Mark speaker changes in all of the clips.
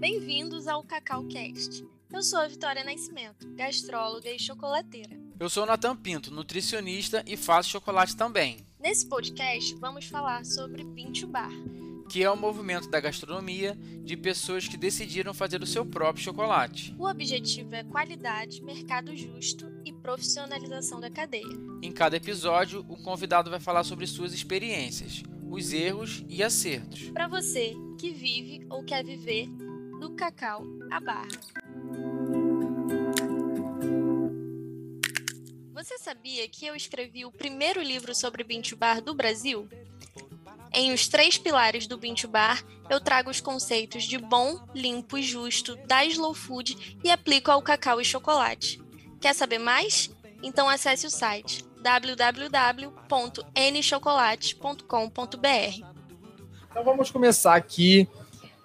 Speaker 1: Bem-vindos ao Cacau Cast. Eu sou a Vitória Nascimento, gastróloga e chocolateira.
Speaker 2: Eu sou o Natan Pinto, nutricionista e faço chocolate também.
Speaker 1: Nesse podcast, vamos falar sobre Pinto Bar,
Speaker 2: que é o movimento da gastronomia de pessoas que decidiram fazer o seu próprio chocolate.
Speaker 1: O objetivo é qualidade, mercado justo e profissionalização da cadeia.
Speaker 2: Em cada episódio, o convidado vai falar sobre suas experiências, os erros e acertos.
Speaker 1: Para você que vive ou quer viver do cacau à barra. Você sabia que eu escrevi o primeiro livro sobre Bintu Bar do Brasil? Em Os Três Pilares do Bintu Bar, eu trago os conceitos de bom, limpo e justo da slow food e aplico ao cacau e chocolate. Quer saber mais? Então acesse o site www.nchocolate.com.br.
Speaker 3: Então vamos começar aqui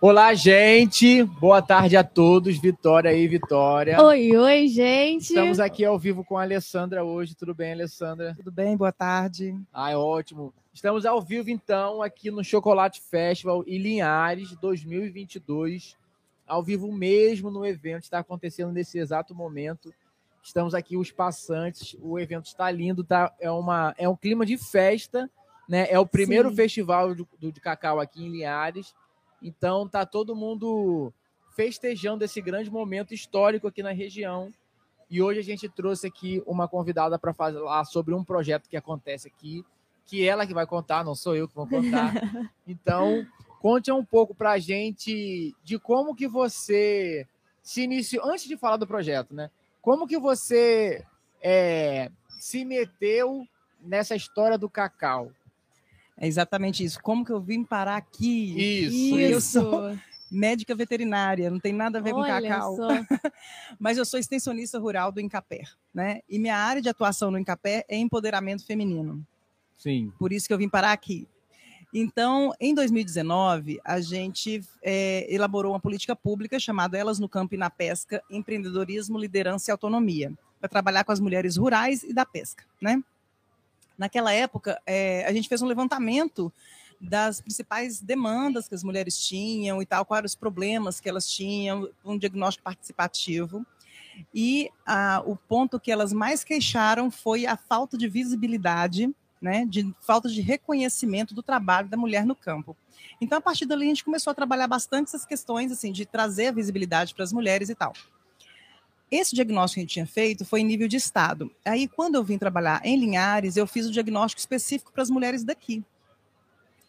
Speaker 3: Olá, gente. Boa tarde a todos. Vitória aí, Vitória.
Speaker 4: Oi, oi, gente.
Speaker 3: Estamos aqui ao vivo com a Alessandra hoje. Tudo bem, Alessandra?
Speaker 5: Tudo bem, boa tarde.
Speaker 3: Ah, ótimo. Estamos ao vivo, então, aqui no Chocolate Festival em Linhares 2022. Ao vivo mesmo no evento, está acontecendo nesse exato momento. Estamos aqui, os passantes. O evento está lindo, tá? É, uma, é um clima de festa, né? É o primeiro Sim. festival do, do, de cacau aqui em Linhares. Então tá todo mundo festejando esse grande momento histórico aqui na região. E hoje a gente trouxe aqui uma convidada para falar sobre um projeto que acontece aqui, que ela que vai contar, não sou eu que vou contar. Então, conte um pouco para a gente de como que você se iniciou, antes de falar do projeto, né? Como que você é, se meteu nessa história do cacau?
Speaker 5: É exatamente isso. Como que eu vim parar aqui?
Speaker 3: Isso.
Speaker 5: Eu sou médica veterinária, não tem nada a ver
Speaker 4: Olha
Speaker 5: com cacau. Mas eu sou extensionista rural do Incapé, né? E minha área de atuação no Incapé é empoderamento feminino.
Speaker 3: Sim.
Speaker 5: Por isso que eu vim parar aqui. Então, em 2019, a gente é, elaborou uma política pública chamada Elas no Campo e na Pesca, Empreendedorismo, Liderança e Autonomia, para trabalhar com as mulheres rurais e da pesca, né? Naquela época, é, a gente fez um levantamento das principais demandas que as mulheres tinham e tal, quais eram os problemas que elas tinham, um diagnóstico participativo. E o ponto que elas mais queixaram foi a falta de visibilidade, né, de falta de reconhecimento do trabalho da mulher no campo. Então, a partir dali, a gente começou a trabalhar bastante essas questões, assim, de trazer a visibilidade para as mulheres e tal. Esse diagnóstico que a gente tinha feito foi em nível de estado. Aí, quando eu vim trabalhar em Linhares, eu fiz o diagnóstico específico para as mulheres daqui.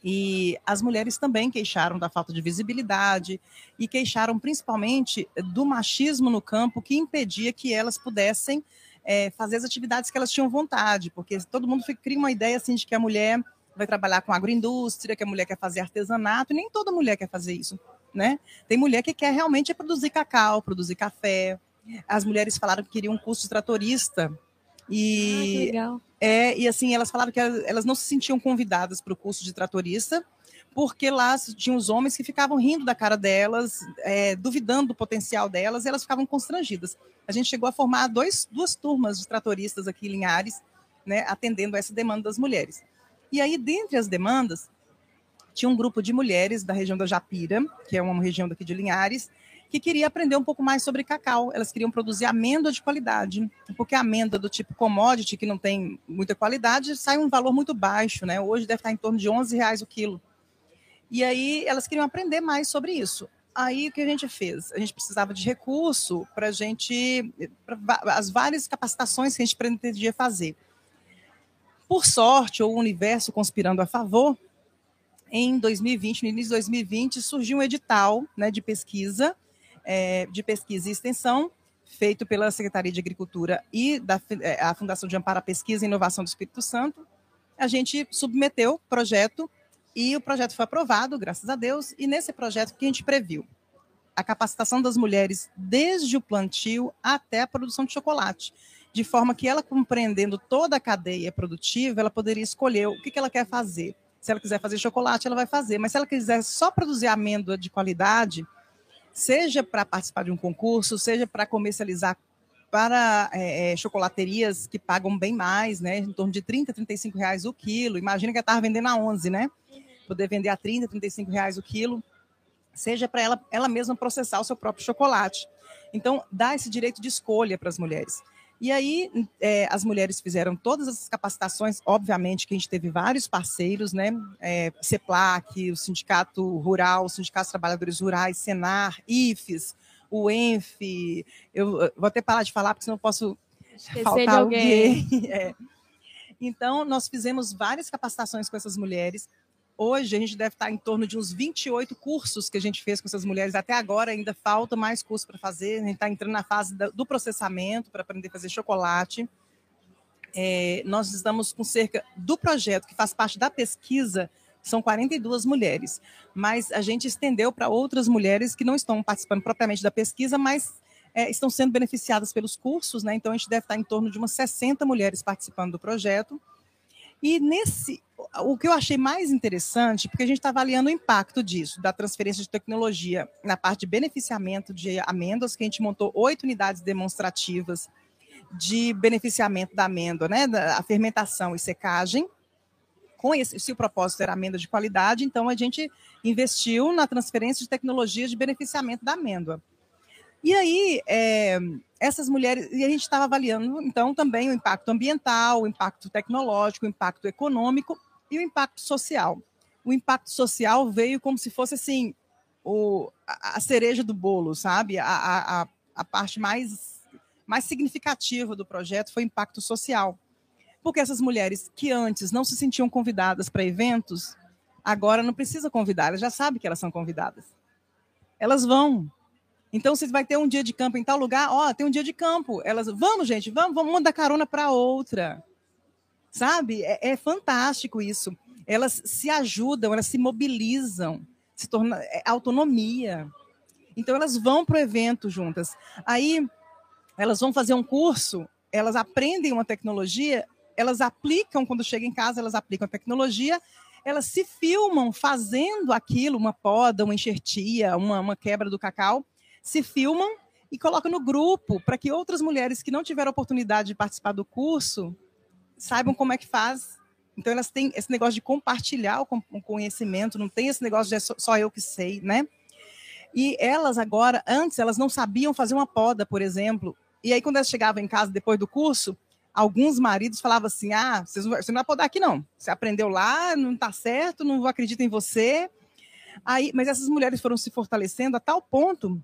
Speaker 5: E as mulheres também queixaram da falta de visibilidade e queixaram principalmente do machismo no campo que impedia que elas pudessem é, fazer as atividades que elas tinham vontade, porque todo mundo cria uma ideia assim de que a mulher vai trabalhar com agroindústria, que a mulher quer fazer artesanato, e nem toda mulher quer fazer isso, né? Tem mulher que quer realmente produzir cacau, produzir café, as mulheres falaram que queriam um curso de tratorista.
Speaker 4: E, ah, que legal.
Speaker 5: É, e assim, elas falaram que elas não se sentiam convidadas para o curso de tratorista, porque lá tinham os homens que ficavam rindo da cara delas, é, duvidando do potencial delas, e elas ficavam constrangidas. A gente chegou a formar dois, duas turmas de tratoristas aqui em Linhares, né, atendendo a essa demanda das mulheres. E aí, dentre as demandas, tinha um grupo de mulheres da região da Japira, que é uma região daqui de Linhares, que queria aprender um pouco mais sobre cacau. Elas queriam produzir amêndoa de qualidade, porque a amêndoa do tipo commodity, que não tem muita qualidade, sai um valor muito baixo, né? Hoje deve estar em torno de 11 reais o quilo. E aí elas queriam aprender mais sobre isso. Aí o que a gente fez? A gente precisava de recurso para a gente, pra, as várias capacitações que a gente pretendia fazer. Por sorte, ou o universo conspirando a favor, em 2020, no início de 2020, surgiu um edital né, de pesquisa é, de Pesquisa e Extensão, feito pela Secretaria de Agricultura e da é, a Fundação de Amparo à Pesquisa e Inovação do Espírito Santo. A gente submeteu o projeto e o projeto foi aprovado, graças a Deus, e nesse projeto que a gente previu a capacitação das mulheres desde o plantio até a produção de chocolate, de forma que ela compreendendo toda a cadeia produtiva, ela poderia escolher o que, ela quer fazer. Se ela quiser fazer chocolate, ela vai fazer, mas se ela quiser só produzir amêndoa de qualidade, seja para participar de um concurso, seja para comercializar para é, é, chocolaterias que pagam bem mais, né, em torno de 30, 35 reais o quilo. Imagina que eu estava vendendo a 11, né? Poder vender a 30, 35 reais o quilo. seja para ela, ela mesma processar o seu próprio chocolate. Então, dá esse direito de escolha para as mulheres. E aí, é, as mulheres fizeram todas essas capacitações, obviamente que a gente teve vários parceiros, né? É, CEPLAC, o Sindicato Rural, o Sindicato dos Trabalhadores Rurais, Senar, IFES, o ENF, eu vou até parar de falar, porque senão eu posso
Speaker 4: Esquecer
Speaker 5: faltar
Speaker 4: alguém.
Speaker 5: alguém. É. Então, nós fizemos várias capacitações com essas mulheres. Hoje, a gente deve estar em torno de uns 28 cursos que a gente fez com essas mulheres. Até agora, ainda falta mais curso para fazer. A gente está entrando na fase do processamento para aprender a fazer chocolate. É, nós estamos com cerca do projeto, que faz parte da pesquisa, são 42 mulheres. Mas a gente estendeu para outras mulheres que não estão participando propriamente da pesquisa, mas é, estão sendo beneficiadas pelos cursos, né? Então a gente deve estar em torno de umas 60 mulheres participando do projeto. E nesse, o que eu achei mais interessante, porque a gente está avaliando o impacto disso, da transferência de tecnologia na parte de beneficiamento de amêndoas, que a gente montou oito unidades demonstrativas de beneficiamento da amêndoa, né, da fermentação e secagem. Com esse, se o propósito era amêndoa de qualidade, então a gente investiu na transferência de tecnologia de beneficiamento da amêndoa. E aí, é, essas mulheres, e a gente estava avaliando, então, também o impacto ambiental, o impacto tecnológico, o impacto econômico e o impacto social. O impacto social veio como se fosse, assim, o, a, cereja do bolo, sabe? A, a, a parte mais, mais significativa do projeto foi o impacto social. Porque essas mulheres que antes não se sentiam convidadas para eventos, agora não precisa convidar, elas já sabem que elas são convidadas. Elas vão, então, você vai ter um dia de campo em tal lugar, ó, tem um dia de campo. Elas, vamos, gente, vamos, vamos mandar carona para outra. Sabe? É, é, fantástico isso. Elas se ajudam, elas se mobilizam, se torna é, autonomia. Então, elas vão para o evento juntas. Aí, elas vão fazer um curso, elas aprendem uma tecnologia, elas aplicam, quando chegam em casa, elas aplicam a tecnologia, elas se filmam fazendo aquilo, uma poda, uma enxertia, uma, uma quebra do cacau, se filmam e colocam no grupo para que outras mulheres que não tiveram oportunidade de participar do curso saibam como é que faz. Então elas têm esse negócio de compartilhar o conhecimento, não tem esse negócio de é só eu que sei, né? E elas agora, antes elas não sabiam fazer uma poda, por exemplo. E aí quando elas chegavam em casa depois do curso, alguns maridos falavam assim: "Ah, você não vai podar aqui não. Você aprendeu lá, não está certo, não acredito em você". Aí, mas essas mulheres foram se fortalecendo a tal ponto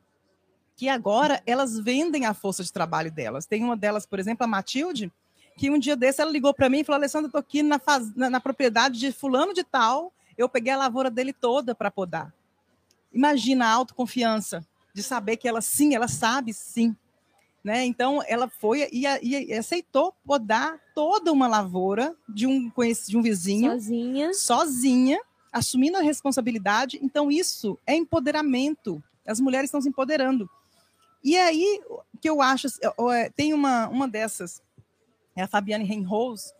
Speaker 5: que agora elas vendem a força de trabalho delas. Tem uma delas, por exemplo, a Matilde, que um dia desse ela ligou para mim e falou: Alessandra, estou aqui na, faz... na, na, propriedade de fulano de tal, eu peguei a lavoura dele toda para podar. Imagina a autoconfiança de saber que ela sim, ela sabe sim. Né? Então, ela foi e, e, aceitou podar toda uma lavoura de um, de um vizinho.
Speaker 4: Sozinha.
Speaker 5: Sozinha, assumindo a responsabilidade. Então, isso é empoderamento. As mulheres estão se empoderando. E aí, que eu acho, é, tem uma, uma dessas, é a Fabiane Reinholz,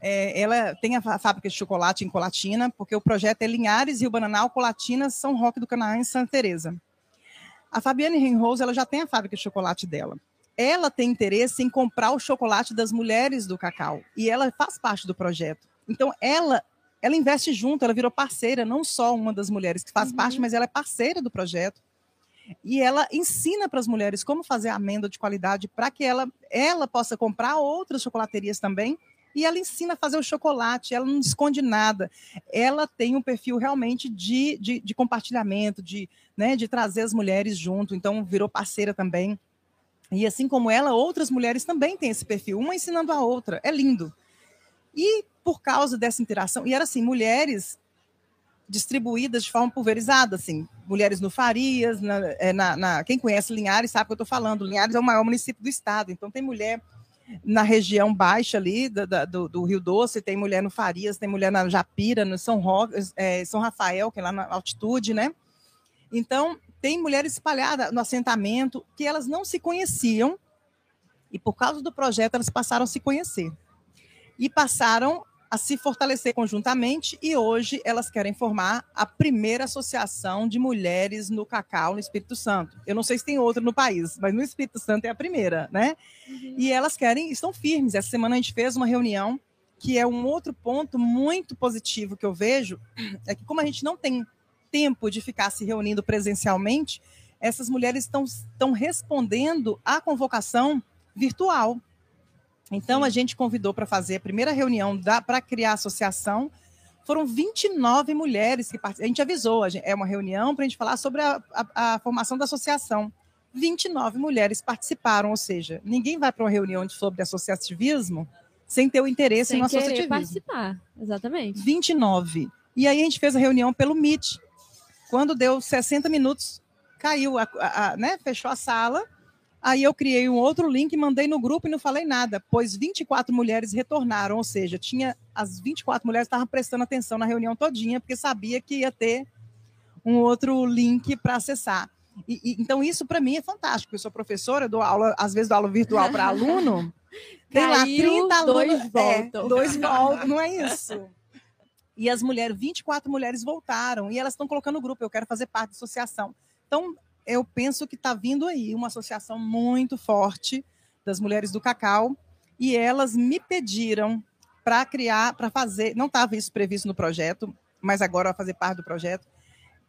Speaker 5: é, ela tem a fábrica de chocolate em Colatina, porque o projeto é Linhares, Rio Bananal, Colatina, São Roque do Canaã e Santa Teresa. A Fabiane Reinholz, ela já tem a fábrica de chocolate dela. Ela tem interesse em comprar o chocolate das mulheres do cacau, e ela faz parte do projeto. Então, ela ela investe junto, ela virou parceira, não só uma das mulheres que faz uhum. parte, mas ela é parceira do projeto e ela ensina para as mulheres como fazer amêndoa de qualidade para que ela, ela possa comprar outras chocolaterias também. E ela ensina a fazer o chocolate, ela não esconde nada. Ela tem um perfil realmente de, de, de compartilhamento, de, né, de trazer as mulheres junto, então virou parceira também. E assim como ela, outras mulheres também têm esse perfil, uma ensinando a outra. É lindo. E por causa dessa interação, e era assim, mulheres distribuídas de forma pulverizada, assim, mulheres no Farias, na, é, na, na, quem conhece Linhares sabe o que eu estou falando, Linhares é o maior município do estado, então tem mulher na região baixa ali do, do, do Rio Doce, tem mulher no Farias, tem mulher na Japira, no São, Roque, é, São Rafael, que é lá na altitude, né? Então, tem mulheres espalhadas no assentamento que elas não se conheciam e por causa do projeto elas passaram a se conhecer. E passaram a se fortalecer conjuntamente e hoje elas querem formar a primeira associação de mulheres no cacau no Espírito Santo. Eu não sei se tem outra no país, mas no Espírito Santo é a primeira, né? Uhum. E elas querem, estão firmes. Essa semana a gente fez uma reunião que é um outro ponto muito positivo que eu vejo, é que como a gente não tem tempo de ficar se reunindo presencialmente, essas mulheres estão, estão respondendo à convocação virtual. Então, a gente convidou para fazer a primeira reunião para criar a associação. Foram 29 mulheres que participaram. A gente avisou, a gente, é uma reunião para a gente falar sobre a, a, a, formação da associação. 29 mulheres participaram, ou seja, ninguém vai para uma reunião sobre associativismo sem ter o interesse sem no associativismo.
Speaker 4: participar, exatamente.
Speaker 5: 29. E aí a gente fez a reunião pelo Meet. Quando deu 60 minutos, caiu, a, né, fechou a sala Aí eu criei um outro link, mandei no grupo e não falei nada, pois 24 mulheres retornaram, ou seja, tinha as 24 mulheres estavam prestando atenção na reunião todinha, porque sabia que ia ter um outro link para acessar. E, e, então isso para mim é fantástico. Eu sou professora, dou aula, às vezes dou aula virtual para aluno. Tem lá 30 alunos, dois voltam. É, dois voltam, não é isso. E as mulheres, 24 mulheres voltaram e elas estão colocando no grupo, eu quero fazer parte da associação. Então, eu penso que está vindo aí uma associação muito forte das mulheres do cacau e elas me pediram para criar, para fazer, não estava isso previsto no projeto, mas agora vai fazer parte do projeto.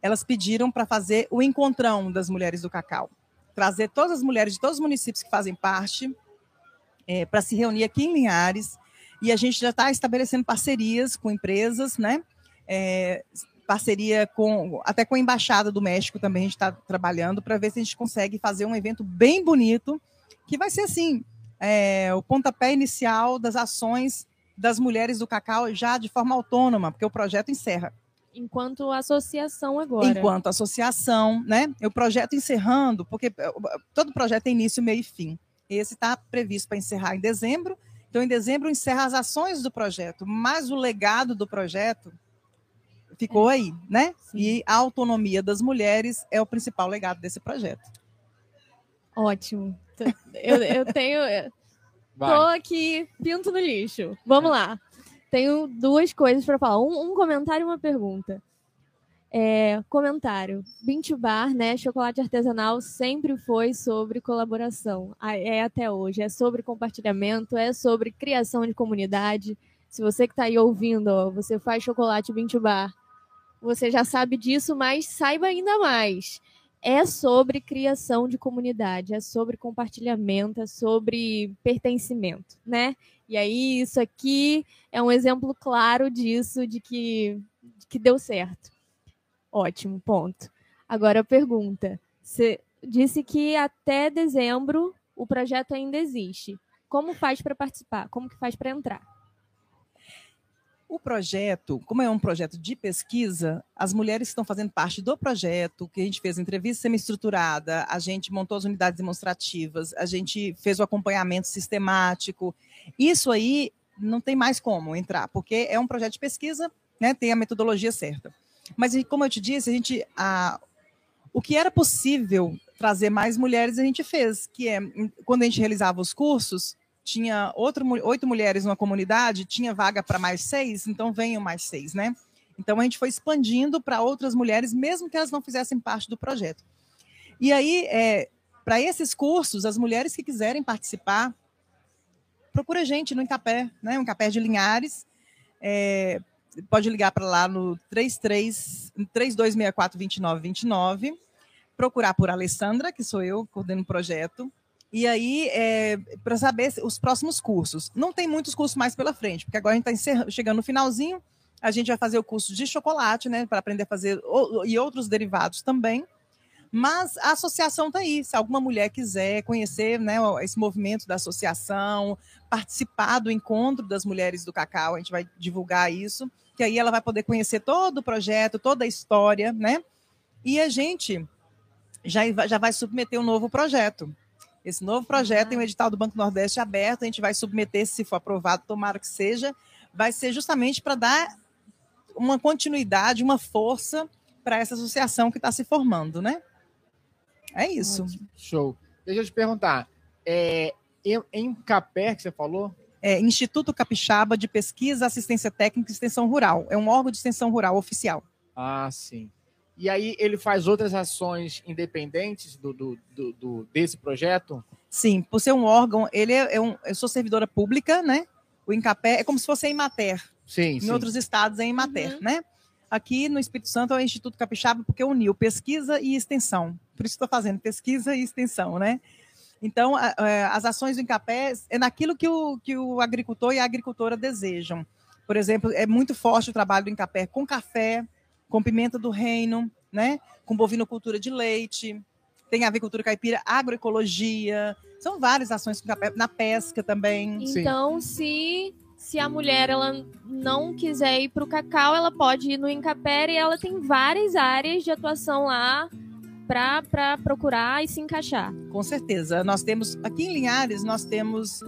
Speaker 5: Elas pediram para fazer o encontrão das mulheres do cacau, trazer todas as mulheres de todos os municípios que fazem parte é, para se reunir aqui em Linhares e a gente já está estabelecendo parcerias com empresas, né? É, parceria com até com a embaixada do México também a gente está trabalhando para ver se a gente consegue fazer um evento bem bonito que vai ser assim é, o pontapé inicial das ações das mulheres do cacau já de forma autônoma porque o projeto encerra.
Speaker 4: Enquanto associação agora.
Speaker 5: Enquanto associação né? O projeto encerrando porque é, todo projeto tem início meio e fim. Esse está previsto para encerrar em dezembro. Então em dezembro encerra as ações do projeto mas o legado do projeto ficou é. aí, né? Sim. E a autonomia das mulheres é o principal legado desse projeto.
Speaker 4: Ótimo. Eu, eu tenho. Estou aqui, pinto no lixo. Vamos é. lá. Tenho duas coisas para falar. Um, um, comentário e uma pergunta. É, comentário. Bintu Bar, né? Chocolate artesanal sempre foi sobre colaboração. É até hoje. É sobre compartilhamento, é sobre criação de comunidade. Se você que está aí ouvindo, ó, você faz chocolate Bintu Bar, você já sabe disso, mas saiba ainda mais. É sobre criação de comunidade, é sobre compartilhamento, é sobre pertencimento, né? E aí, isso aqui é um exemplo claro disso, de que, de que deu certo. Ótimo, ponto. Agora a pergunta. Você disse que até dezembro o projeto ainda existe. Como faz para participar? Como que faz para entrar?
Speaker 5: O projeto, como é um projeto de pesquisa, as mulheres estão fazendo parte do projeto, que a gente fez entrevista semi-estruturada, a gente montou as unidades demonstrativas, a gente fez o acompanhamento sistemático. Isso aí não tem mais como entrar, porque é um projeto de pesquisa, né, tem a metodologia certa. Mas, como eu te disse, a gente, a, o que era possível trazer mais mulheres, a gente fez, que é, quando a gente realizava os cursos, tinha outro, oito mulheres numa comunidade, tinha vaga para mais seis, então venham mais seis, né? Então a gente foi expandindo para outras mulheres, mesmo que elas não fizessem parte do projeto. E aí, é, para esses cursos, as mulheres que quiserem participar, procura a gente no Encapé, né? O Encapé de Linhares. É, pode ligar para lá no 33 3264 2929, procurar por Alessandra, que sou eu, coordeno o projeto, e aí, é, para saber os próximos cursos. Não tem muitos cursos mais pela frente, porque agora a gente está chegando no finalzinho. A gente vai fazer o curso de chocolate, né? Para aprender a fazer e outros derivados também. Mas a associação está aí. Se alguma mulher quiser conhecer né, esse movimento da associação, participar do encontro das mulheres do cacau, a gente vai divulgar isso, que aí ela vai poder conhecer todo o projeto, toda a história, né? E a gente já, já vai submeter um novo projeto. Esse novo projeto tem o edital do Banco Nordeste aberto, a gente vai submeter, se for aprovado, tomara que seja, vai ser justamente para dar uma continuidade, uma força para essa associação que está se formando, né? É isso.
Speaker 3: Show. Deixa eu te perguntar, é, em, em Capé, que você falou?
Speaker 5: É, Instituto Capixaba de Pesquisa, Assistência Técnica e Extensão Rural. É um órgão de extensão rural oficial.
Speaker 3: Ah, sim. E aí ele faz outras ações independentes do, do, do, do desse projeto?
Speaker 5: Sim, por ser um órgão, ele é, é um. Eu sou servidora pública, né? O Incapé é como se fosse a Imater.
Speaker 3: Sim,
Speaker 5: em
Speaker 3: sim.
Speaker 5: outros estados é Imater, uhum. né? aqui no Espírito Santo é o Instituto Capixaba porque uniu pesquisa e extensão. Por isso estou fazendo pesquisa e extensão, né? Então, as ações do Incapé é naquilo que o, que o agricultor e a agricultora desejam. Por exemplo, é muito forte o trabalho do Incapé com café, com pimenta do reino, né? com bovinocultura de leite, tem avicultura caipira, agroecologia, são várias ações na pesca também.
Speaker 4: Então, se se a mulher ela não quiser ir para o cacau, ela pode ir no Incapé e ela tem várias áreas de atuação lá para procurar e se encaixar.
Speaker 5: Com certeza. Nós temos, aqui em Linhares, nós temos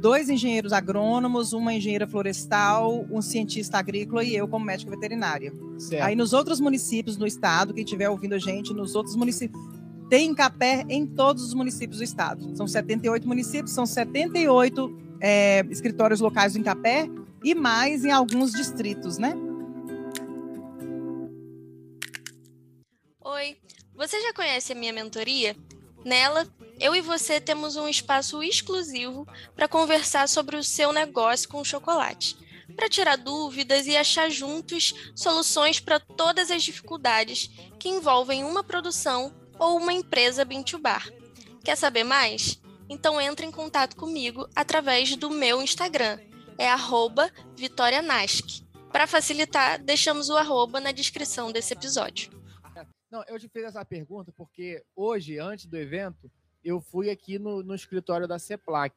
Speaker 5: dois engenheiros agrônomos, uma engenheira florestal, um cientista agrícola e eu como médica veterinária. Certo. Aí nos outros municípios no estado, quem estiver ouvindo a gente, nos outros municípios, tem capé em todos os municípios do estado. São 78 municípios, são 78 é, escritórios locais do Incapé e mais em alguns distritos, né?
Speaker 1: Oi, você já conhece a minha mentoria? Nela, eu e você temos um espaço exclusivo para conversar sobre o seu negócio com chocolate, para tirar dúvidas e achar juntos soluções para todas as dificuldades que envolvem uma produção ou uma empresa Bintubar. Quer saber mais? Então entre em contato comigo através do meu Instagram, é @vitorianask. Para facilitar, deixamos o arroba na descrição desse episódio.
Speaker 3: Não, eu te fiz essa pergunta porque hoje, antes do evento, eu fui aqui no, no escritório da CEPLAC.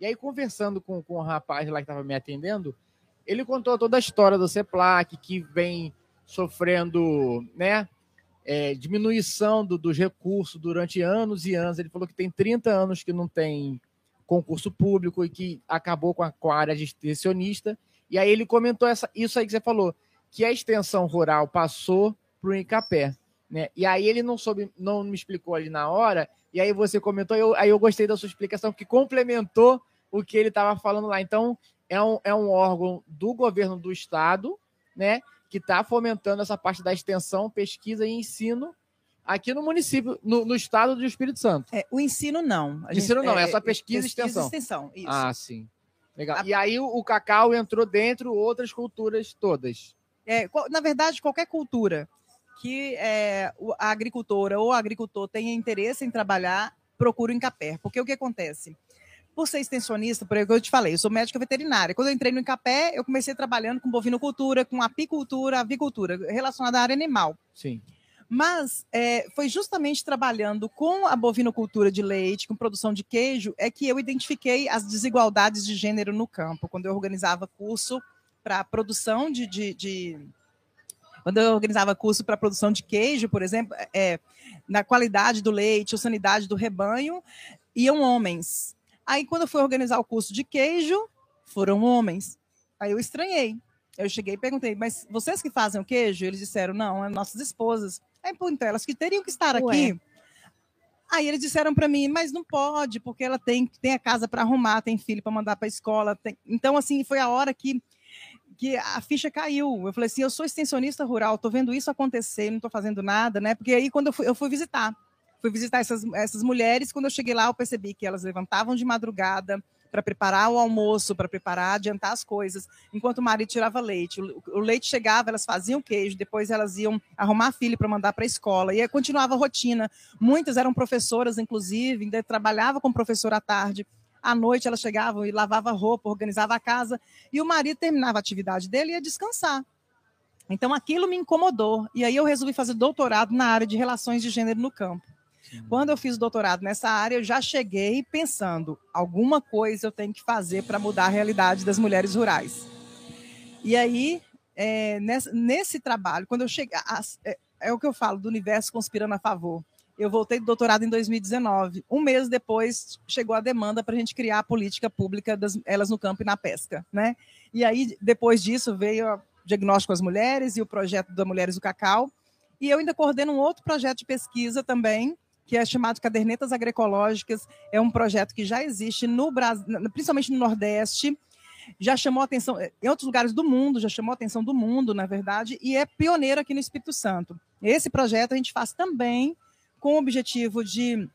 Speaker 3: E aí, conversando com, com o rapaz lá que estava me atendendo, ele contou toda a história do CEPLAC, que vem sofrendo né, é, diminuição do, dos recursos durante anos e anos. Ele falou que tem 30 anos que não tem concurso público e que acabou com a, com a área de extensionista. E aí ele comentou essa, isso aí que você falou, que a extensão rural passou para o Incapé. Né? E aí ele não soube, não me explicou ali na hora, e aí você comentou, eu, aí eu gostei da sua explicação, que complementou o que ele estava falando lá. Então, é um, é um órgão do governo do estado, né, que está fomentando essa parte da extensão, pesquisa e ensino aqui no município, no, no estado do Espírito Santo.
Speaker 5: É, o ensino não.
Speaker 3: A ensino não, é, é só pesquisa, pesquisa e extensão.
Speaker 5: extensão isso.
Speaker 3: Ah, sim. Legal. A... E aí o, o, cacau entrou dentro outras culturas todas.
Speaker 5: É, na verdade, qualquer cultura que é, a agricultora ou o agricultor tenha interesse em trabalhar, procura o Incapé. Porque o que acontece? Por ser extensionista, por exemplo, eu te falei, eu sou médica veterinária. Quando eu entrei no Incapé, eu comecei trabalhando com bovinocultura, com apicultura, avicultura, relacionada à área animal.
Speaker 3: Sim.
Speaker 5: Mas é, foi justamente trabalhando com a bovinocultura de leite, com produção de queijo, é que eu identifiquei as desigualdades de gênero no campo, quando eu organizava curso para produção de, de, de quando eu organizava curso para produção de queijo, por exemplo, é, na qualidade do leite ou sanidade do rebanho, iam homens. Aí, quando eu fui organizar o curso de queijo, foram homens. Aí eu estranhei. Eu cheguei e perguntei, mas vocês que fazem o queijo? Eles disseram, não, é nossas esposas. Aí, pô, então, elas que teriam que estar aqui. Ué. Aí eles disseram para mim, mas não pode, porque ela tem, tem a casa para arrumar, tem filho para mandar para a escola. Tem... Então, assim, foi a hora que que a ficha caiu. Eu falei assim, eu sou extensionista rural, estou vendo isso acontecer, não estou fazendo nada, né? Porque aí quando eu fui, eu fui visitar, fui visitar essas, essas mulheres, quando eu cheguei lá eu percebi que elas levantavam de madrugada para preparar o almoço, para preparar, adiantar as coisas, enquanto o marido tirava leite. O, leite chegava, elas faziam queijo, depois elas iam arrumar filho para mandar para a escola, e continuava a rotina. Muitas eram professoras, inclusive, ainda trabalhava como professora à tarde. À noite elas chegavam e lavava roupa, organizava a casa, e o marido terminava a atividade dele e ia descansar. Então aquilo me incomodou. E aí eu resolvi fazer doutorado na área de relações de gênero no campo. Sim. Quando eu fiz doutorado nessa área, eu já cheguei pensando: alguma coisa eu tenho que fazer para mudar a realidade das mulheres rurais. E aí, é, nesse, nesse, trabalho, quando eu cheguei. É, é, o que eu falo do universo conspirando a favor. Eu voltei do doutorado em 2019. Um mês depois chegou a demanda para a gente criar a política pública das elas no campo e na pesca, né? E aí depois disso veio o diagnóstico às mulheres e o projeto da Mulheres do Cacau. E eu ainda coordeno um outro projeto de pesquisa também, que é chamado Cadernetas Agroecológicas. É um projeto que já existe no Brasil, principalmente no Nordeste, já chamou atenção em outros lugares do mundo, já chamou atenção do mundo, na verdade, e é pioneiro aqui no Espírito Santo. Esse projeto a gente faz também com o objetivo de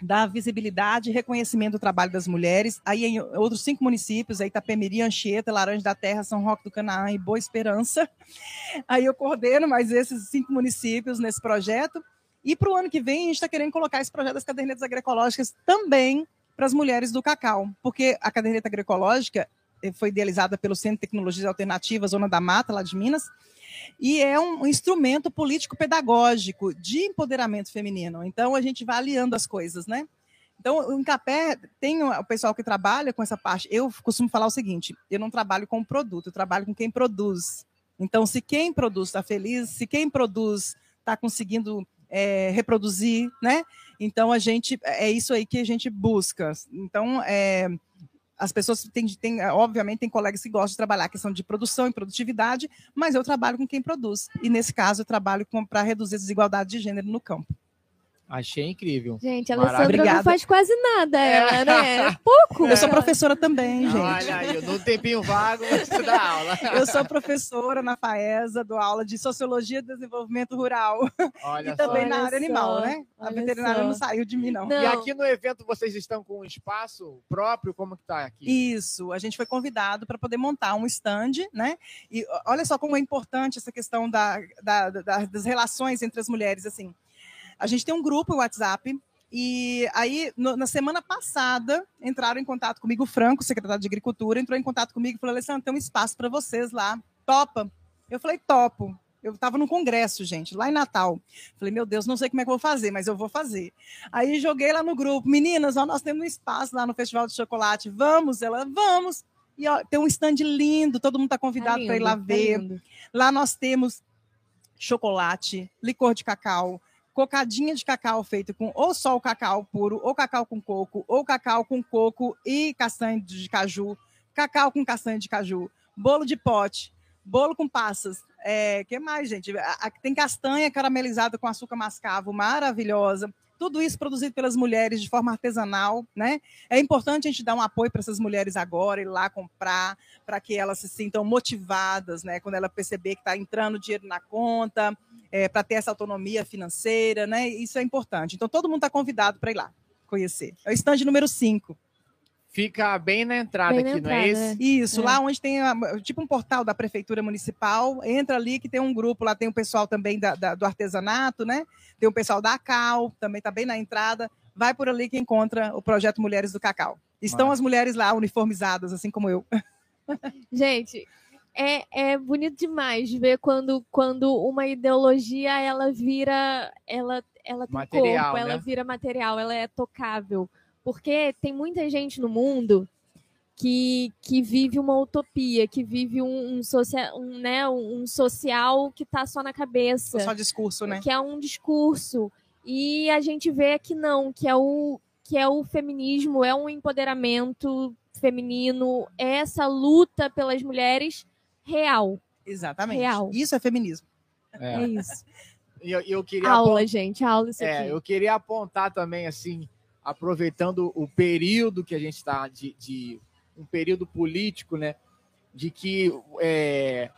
Speaker 5: dar visibilidade e reconhecimento do trabalho das mulheres. Aí em outros cinco municípios, aí Itapemirim, Anchieta, Laranja da Terra, São Roque do Canaã e Boa Esperança. Aí eu coordeno mais esses cinco municípios nesse projeto. E para o ano que vem, a gente está querendo colocar esse projeto das cadernetas agroecológicas também para as mulheres do cacau, porque a caderneta agroecológica foi idealizada pelo Centro de Tecnologias Alternativas, Zona da Mata, lá de Minas, e é um instrumento político-pedagógico de empoderamento feminino. Então, a gente vai aliando as coisas, né? Então, o Encapé tem o pessoal que trabalha com essa parte. Eu costumo falar o seguinte: eu não trabalho com produto, eu trabalho com quem produz. Então, se quem produz está feliz, se quem produz está conseguindo é, reproduzir, né? Então a gente é isso aí que a gente busca. Então é, as pessoas têm, têm, obviamente, tem colegas que gostam de trabalhar a questão de produção e produtividade, mas eu trabalho com quem produz. E nesse caso eu trabalho para reduzir a desigualdade de gênero no campo.
Speaker 3: Achei incrível.
Speaker 4: Gente, a Alessandra não faz quase nada, ela, né? É pouco.
Speaker 5: Eu sou professora também, gente.
Speaker 3: Olha aí, no tempinho vago você dá aula.
Speaker 5: Eu sou professora na FAESA, dou aula de Sociologia e Desenvolvimento Rural. Olha e também na área animal, né? A veterinária só. não saiu de mim, não. não.
Speaker 3: E aqui no evento vocês estão com um espaço próprio? Como que tá aqui?
Speaker 5: Isso, a gente foi convidado para poder montar um stand, né? E olha só como é importante essa questão da, da, da das relações entre as mulheres, assim a gente tem um grupo no WhatsApp e aí, no, na semana passada, entraram em contato comigo, o Franco, secretário de Agricultura, entrou em contato comigo e falou: Alessandro, tem um espaço para vocês lá. Topa? Eu falei: topo. Eu estava num congresso, gente, lá em Natal. Falei, meu Deus, não sei como é que eu vou fazer, mas eu vou fazer. Aí joguei lá no grupo, meninas, ó, nós temos um espaço lá no Festival de Chocolate, vamos? Ela, vamos. E ó, tem um stand lindo, todo mundo está convidado tá para ir lá tá ver. Tá lá nós temos chocolate, licor de cacau, cocadinha de cacau feito com ou só o cacau puro, ou cacau com coco, ou cacau com coco e castanha de caju, cacau com castanha de caju, bolo de pote, bolo com passas. É, que mais, gente? Tem castanha caramelizada com açúcar mascavo, maravilhosa. Tudo isso produzido pelas mulheres de forma artesanal, né? É importante a gente dar um apoio para essas mulheres agora, ir lá comprar, para que elas se sintam motivadas, né? Quando ela perceber que está entrando dinheiro na conta, é, para ter essa autonomia financeira, né? Isso é importante. Então, todo mundo está convidado para ir lá conhecer. É o stand número 5.
Speaker 3: Fica bem na entrada bem aqui, na não é entrada, é
Speaker 5: isso? Isso, é. lá onde tem a, tipo um portal da Prefeitura Municipal, entra ali que tem um grupo, lá tem o pessoal também da, da, do artesanato, né? Tem o pessoal da ACAL, também está bem na entrada. Vai por ali que encontra o projeto Mulheres do Cacau. Estão as mulheres lá uniformizadas, assim como eu.
Speaker 4: Gente, é, é bonito demais ver quando, quando uma ideologia ela vira ela ela tem material, corpo, né? ela vira material, ela é tocável, porque tem muita gente no mundo que, que vive uma utopia, que vive um, um, social, um, né, um social que está só na cabeça.
Speaker 5: Só discurso, né?
Speaker 4: Que é um discurso. E a gente vê que não, que é o, que é o feminismo, é um empoderamento feminino, é essa luta pelas mulheres real.
Speaker 5: Exatamente. Real. Isso é feminismo.
Speaker 4: É, é isso.
Speaker 3: eu, eu queria
Speaker 4: aula, apont... gente, aula isso é,
Speaker 3: aqui. Eu queria apontar também, assim, aproveitando o período que a gente está, de, de, um período político, né? De que é,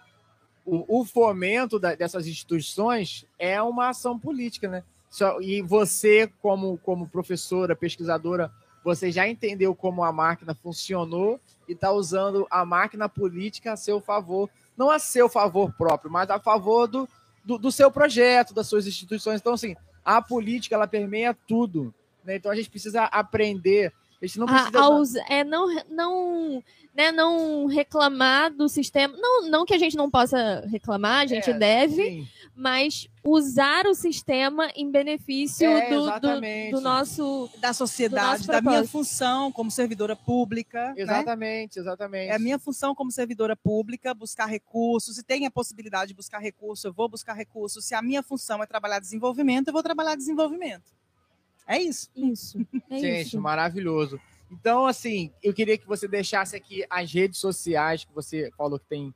Speaker 3: o, o, fomento da, dessas instituições é uma ação política, né? Só, e você, como, como professora, pesquisadora, você já entendeu como a máquina funcionou e está usando a máquina política a seu favor, não a seu favor próprio, mas a favor do, do, do seu projeto, das suas instituições. Então, assim, a política ela permeia tudo. Né? Então a gente precisa aprender. A gente não precisa.
Speaker 4: A, é, não, não né, não reclamar do sistema. Não, não que a gente não possa reclamar, a gente é, deve, sim. Mas usar o sistema em benefício é, do, do, do, nosso.
Speaker 5: Da sociedade, da minha função como servidora pública.
Speaker 3: Né? Exatamente,
Speaker 5: né?
Speaker 3: exatamente.
Speaker 5: É a minha função como servidora pública buscar recursos. Se tem a possibilidade de buscar recursos, eu vou buscar recursos. Se a minha função é trabalhar desenvolvimento, eu vou trabalhar desenvolvimento. É isso.
Speaker 4: Isso. É
Speaker 3: Gente,
Speaker 4: isso.
Speaker 3: maravilhoso. Então, assim, eu queria que você deixasse aqui as redes sociais que você falou que tem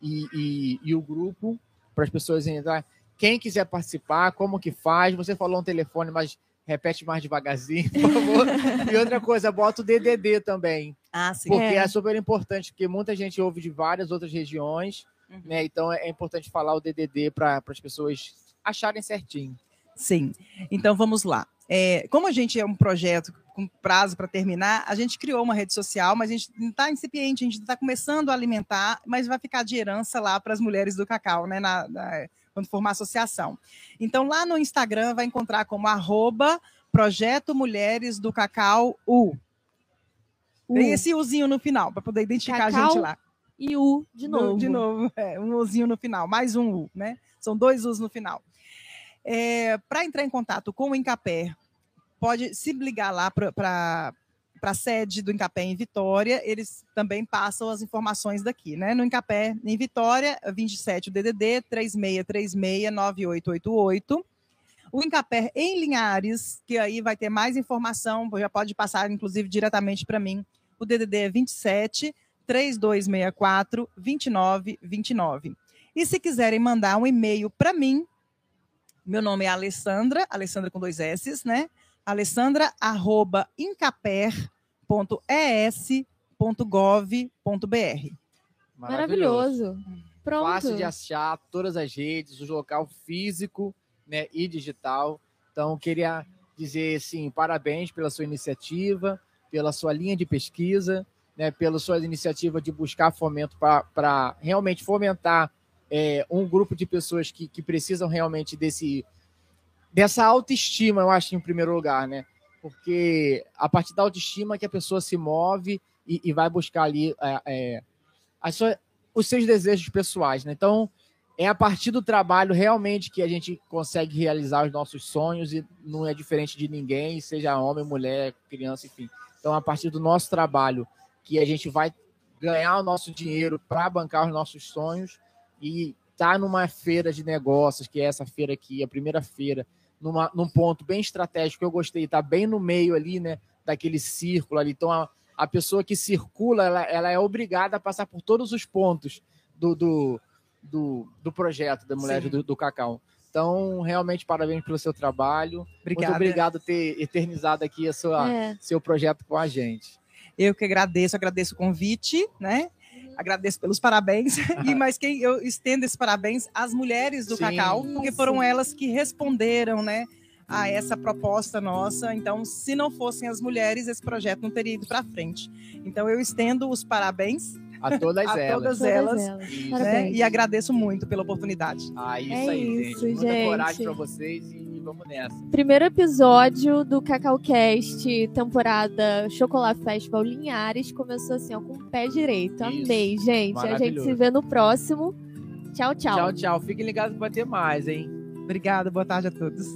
Speaker 3: e, e, e o grupo para as pessoas entrar. Quem quiser participar, como que faz? Você falou um telefone, mas repete mais devagarzinho, por favor. e outra coisa, bota o DDD também.
Speaker 5: Ah, sim.
Speaker 3: Porque é. é super importante, porque muita gente ouve de várias outras regiões, uhum. né? Então é importante falar o DDD para as pessoas acharem certinho.
Speaker 5: Sim. Então vamos lá. É, como a gente é um projeto com prazo para terminar, a gente criou uma rede social, mas a gente não está incipiente, a gente está começando a alimentar, mas vai ficar de herança lá para as mulheres do cacau, né? Na, na, quando formar associação. Então, lá no Instagram vai encontrar como arroba Projeto Mulheres do Cacau U. U. Tem esse Uzinho no final, para poder identificar Cacau a gente lá.
Speaker 4: E U de novo.
Speaker 5: De novo, é, um Uzinho no final, mais um U, né? São dois U's no final. É, para entrar em contato com o Incapé, pode se ligar lá para a sede do Incapé em Vitória, eles também passam as informações daqui, né? No Incapé em Vitória, 27 o DDD 36369888. O Incapé em Linhares, que aí vai ter mais informação, já pode passar inclusive diretamente para mim. O DDD é 27 3264 2929. E se quiserem mandar um e-mail para mim, meu nome é Alessandra, Alessandra com dois S, né? Alessandra, arroba incaper.es.gov.br.
Speaker 4: Maravilhoso. Pronto.
Speaker 3: Fácil de achar todas as redes, o local físico né, e digital. Então, queria dizer assim, parabéns pela sua iniciativa, pela sua linha de pesquisa, né, pela sua iniciativa de buscar fomento para realmente fomentar é, um grupo de pessoas que, que precisam realmente desse dessa autoestima, eu acho, em primeiro lugar, né? Porque a partir da autoestima que a pessoa se move e, e vai buscar ali é, é, sua, os seus desejos pessoais, né? Então, é a partir do trabalho realmente que a gente consegue realizar os nossos sonhos e não é diferente de ninguém, seja homem, mulher, criança, enfim. Então, a partir do nosso trabalho que a gente vai ganhar o nosso dinheiro para bancar os nossos sonhos e tá numa feira de negócios, que é essa feira aqui, a primeira feira, numa, num ponto bem estratégico eu gostei, tá bem no meio ali, né, daquele círculo ali. Então, a, a pessoa que circula, ela, ela é obrigada a passar por todos os pontos do, do, do, do projeto da Mulher do, do, Cacau. Então, realmente, parabéns pelo seu trabalho. Obrigada. Muito obrigado por ter eternizado aqui a sua, é. seu projeto com a gente.
Speaker 5: Eu que agradeço, agradeço o convite, né? Agradeço pelos parabéns, e mas quem eu estendo esse parabéns às mulheres do Sim, Cacau, porque foram elas que responderam, né? a essa proposta nossa. Então, se não fossem as mulheres, esse projeto não teria ido para frente. Então, eu estendo os parabéns
Speaker 3: a todas
Speaker 5: a
Speaker 3: elas.
Speaker 5: Todas elas. Né? E agradeço muito pela oportunidade.
Speaker 3: Ah, isso é aí, isso, gente. Muita coragem para vocês e vamos nessa.
Speaker 4: Primeiro episódio do CacauCast, temporada Chocolate Festival Linhares, começou assim, ó, com o pé direito. Isso. Amei, gente. A gente se vê no próximo. Tchau, tchau.
Speaker 3: Tchau, tchau. Fiquem ligados que vai ter mais, hein?
Speaker 5: Obrigada, boa tarde a todos.